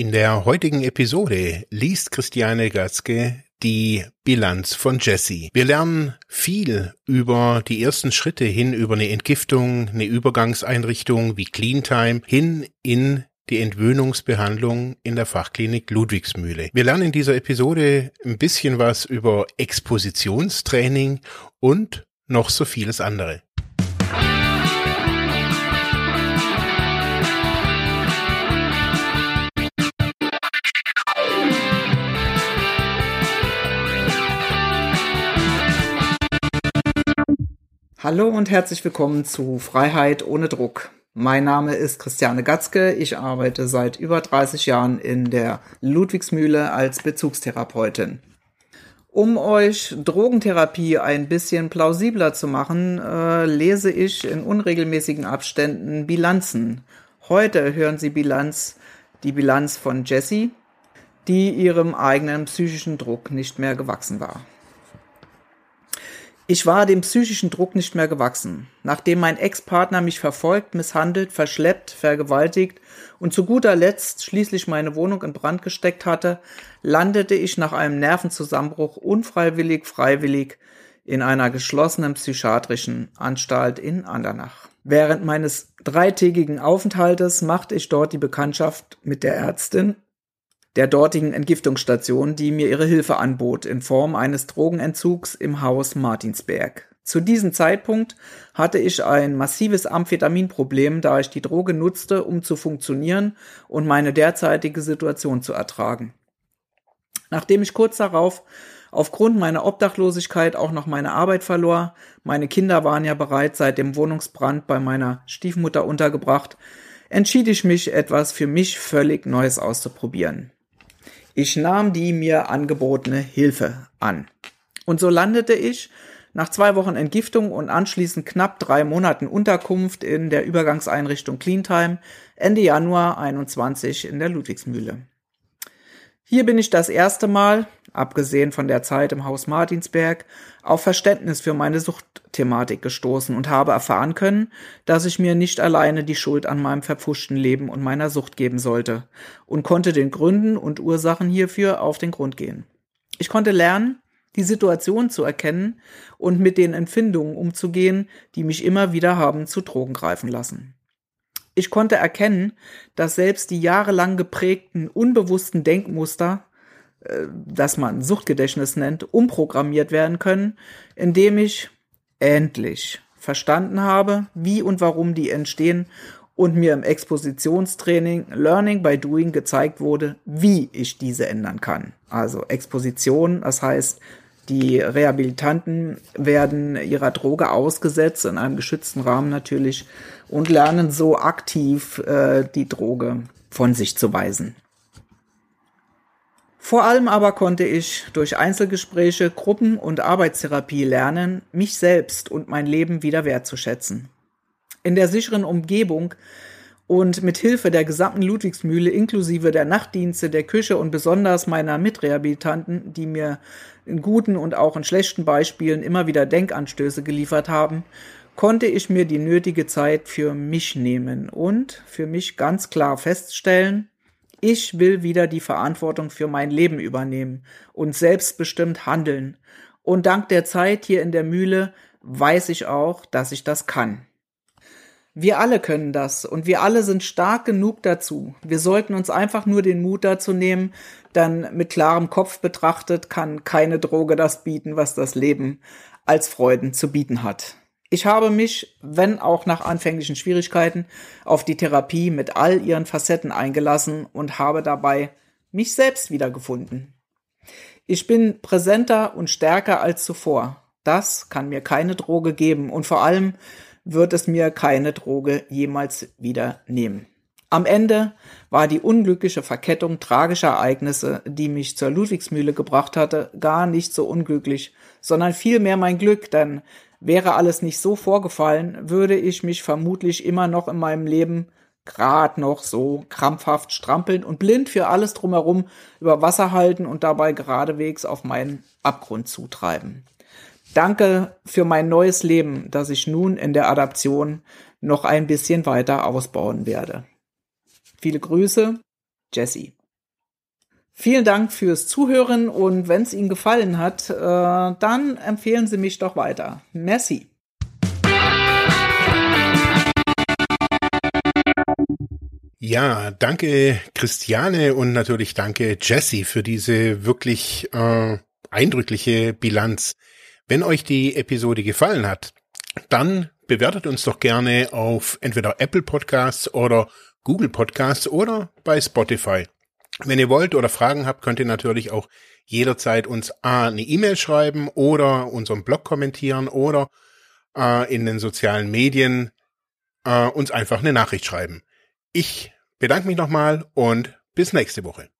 In der heutigen Episode liest Christiane Gatzke die Bilanz von Jesse. Wir lernen viel über die ersten Schritte hin über eine Entgiftung, eine Übergangseinrichtung wie Cleantime hin in die Entwöhnungsbehandlung in der Fachklinik Ludwigsmühle. Wir lernen in dieser Episode ein bisschen was über Expositionstraining und noch so vieles andere. Hallo und herzlich willkommen zu Freiheit ohne Druck. Mein Name ist Christiane Gatzke. Ich arbeite seit über 30 Jahren in der Ludwigsmühle als Bezugstherapeutin. Um euch Drogentherapie ein bisschen plausibler zu machen, äh, lese ich in unregelmäßigen Abständen Bilanzen. Heute hören Sie Bilanz, die Bilanz von Jessie, die ihrem eigenen psychischen Druck nicht mehr gewachsen war. Ich war dem psychischen Druck nicht mehr gewachsen. Nachdem mein Ex-Partner mich verfolgt, misshandelt, verschleppt, vergewaltigt und zu guter Letzt schließlich meine Wohnung in Brand gesteckt hatte, landete ich nach einem Nervenzusammenbruch unfreiwillig, freiwillig in einer geschlossenen psychiatrischen Anstalt in Andernach. Während meines dreitägigen Aufenthaltes machte ich dort die Bekanntschaft mit der Ärztin der dortigen Entgiftungsstation, die mir ihre Hilfe anbot in Form eines Drogenentzugs im Haus Martinsberg. Zu diesem Zeitpunkt hatte ich ein massives Amphetaminproblem, da ich die Droge nutzte, um zu funktionieren und meine derzeitige Situation zu ertragen. Nachdem ich kurz darauf aufgrund meiner Obdachlosigkeit auch noch meine Arbeit verlor, meine Kinder waren ja bereits seit dem Wohnungsbrand bei meiner Stiefmutter untergebracht, entschied ich mich, etwas für mich völlig Neues auszuprobieren. Ich nahm die mir angebotene Hilfe an. Und so landete ich nach zwei Wochen Entgiftung und anschließend knapp drei Monaten Unterkunft in der Übergangseinrichtung Cleantime Ende Januar 21 in der Ludwigsmühle. Hier bin ich das erste Mal, abgesehen von der Zeit im Haus Martinsberg, auf Verständnis für meine Suchtthematik gestoßen und habe erfahren können, dass ich mir nicht alleine die Schuld an meinem verpfuschten Leben und meiner Sucht geben sollte und konnte den Gründen und Ursachen hierfür auf den Grund gehen. Ich konnte lernen, die Situation zu erkennen und mit den Empfindungen umzugehen, die mich immer wieder haben zu Drogen greifen lassen. Ich konnte erkennen, dass selbst die jahrelang geprägten unbewussten Denkmuster, äh, das man Suchtgedächtnis nennt, umprogrammiert werden können, indem ich endlich verstanden habe, wie und warum die entstehen und mir im Expositionstraining Learning by Doing gezeigt wurde, wie ich diese ändern kann. Also Exposition, das heißt, die Rehabilitanten werden ihrer Droge ausgesetzt, in einem geschützten Rahmen natürlich, und lernen so aktiv äh, die Droge von sich zu weisen. Vor allem aber konnte ich durch Einzelgespräche, Gruppen und Arbeitstherapie lernen, mich selbst und mein Leben wieder wertzuschätzen. In der sicheren Umgebung und mit Hilfe der gesamten Ludwigsmühle inklusive der Nachtdienste, der Küche und besonders meiner Mitrehabilitanten, die mir in guten und auch in schlechten Beispielen immer wieder Denkanstöße geliefert haben, konnte ich mir die nötige Zeit für mich nehmen und für mich ganz klar feststellen, ich will wieder die Verantwortung für mein Leben übernehmen und selbstbestimmt handeln. Und dank der Zeit hier in der Mühle weiß ich auch, dass ich das kann. Wir alle können das und wir alle sind stark genug dazu. Wir sollten uns einfach nur den Mut dazu nehmen, dann mit klarem Kopf betrachtet kann keine Droge das bieten, was das Leben als Freuden zu bieten hat. Ich habe mich, wenn auch nach anfänglichen Schwierigkeiten, auf die Therapie mit all ihren Facetten eingelassen und habe dabei mich selbst wiedergefunden. Ich bin präsenter und stärker als zuvor. Das kann mir keine Droge geben und vor allem wird es mir keine Droge jemals wieder nehmen. Am Ende war die unglückliche Verkettung tragischer Ereignisse, die mich zur Ludwigsmühle gebracht hatte, gar nicht so unglücklich, sondern vielmehr mein Glück, denn wäre alles nicht so vorgefallen, würde ich mich vermutlich immer noch in meinem Leben grad noch so krampfhaft strampeln und blind für alles drumherum über Wasser halten und dabei geradewegs auf meinen Abgrund zutreiben. Danke für mein neues Leben, das ich nun in der Adaption noch ein bisschen weiter ausbauen werde. Viele Grüße, Jessie. Vielen Dank fürs Zuhören und wenn es Ihnen gefallen hat, äh, dann empfehlen Sie mich doch weiter. Merci. Ja, danke Christiane und natürlich danke Jesse für diese wirklich äh, eindrückliche Bilanz. Wenn euch die Episode gefallen hat, dann bewertet uns doch gerne auf entweder Apple Podcasts oder Google Podcasts oder bei Spotify. Wenn ihr wollt oder Fragen habt, könnt ihr natürlich auch jederzeit uns A, eine E-Mail schreiben oder unseren Blog kommentieren oder äh, in den sozialen Medien äh, uns einfach eine Nachricht schreiben. Ich bedanke mich nochmal und bis nächste Woche.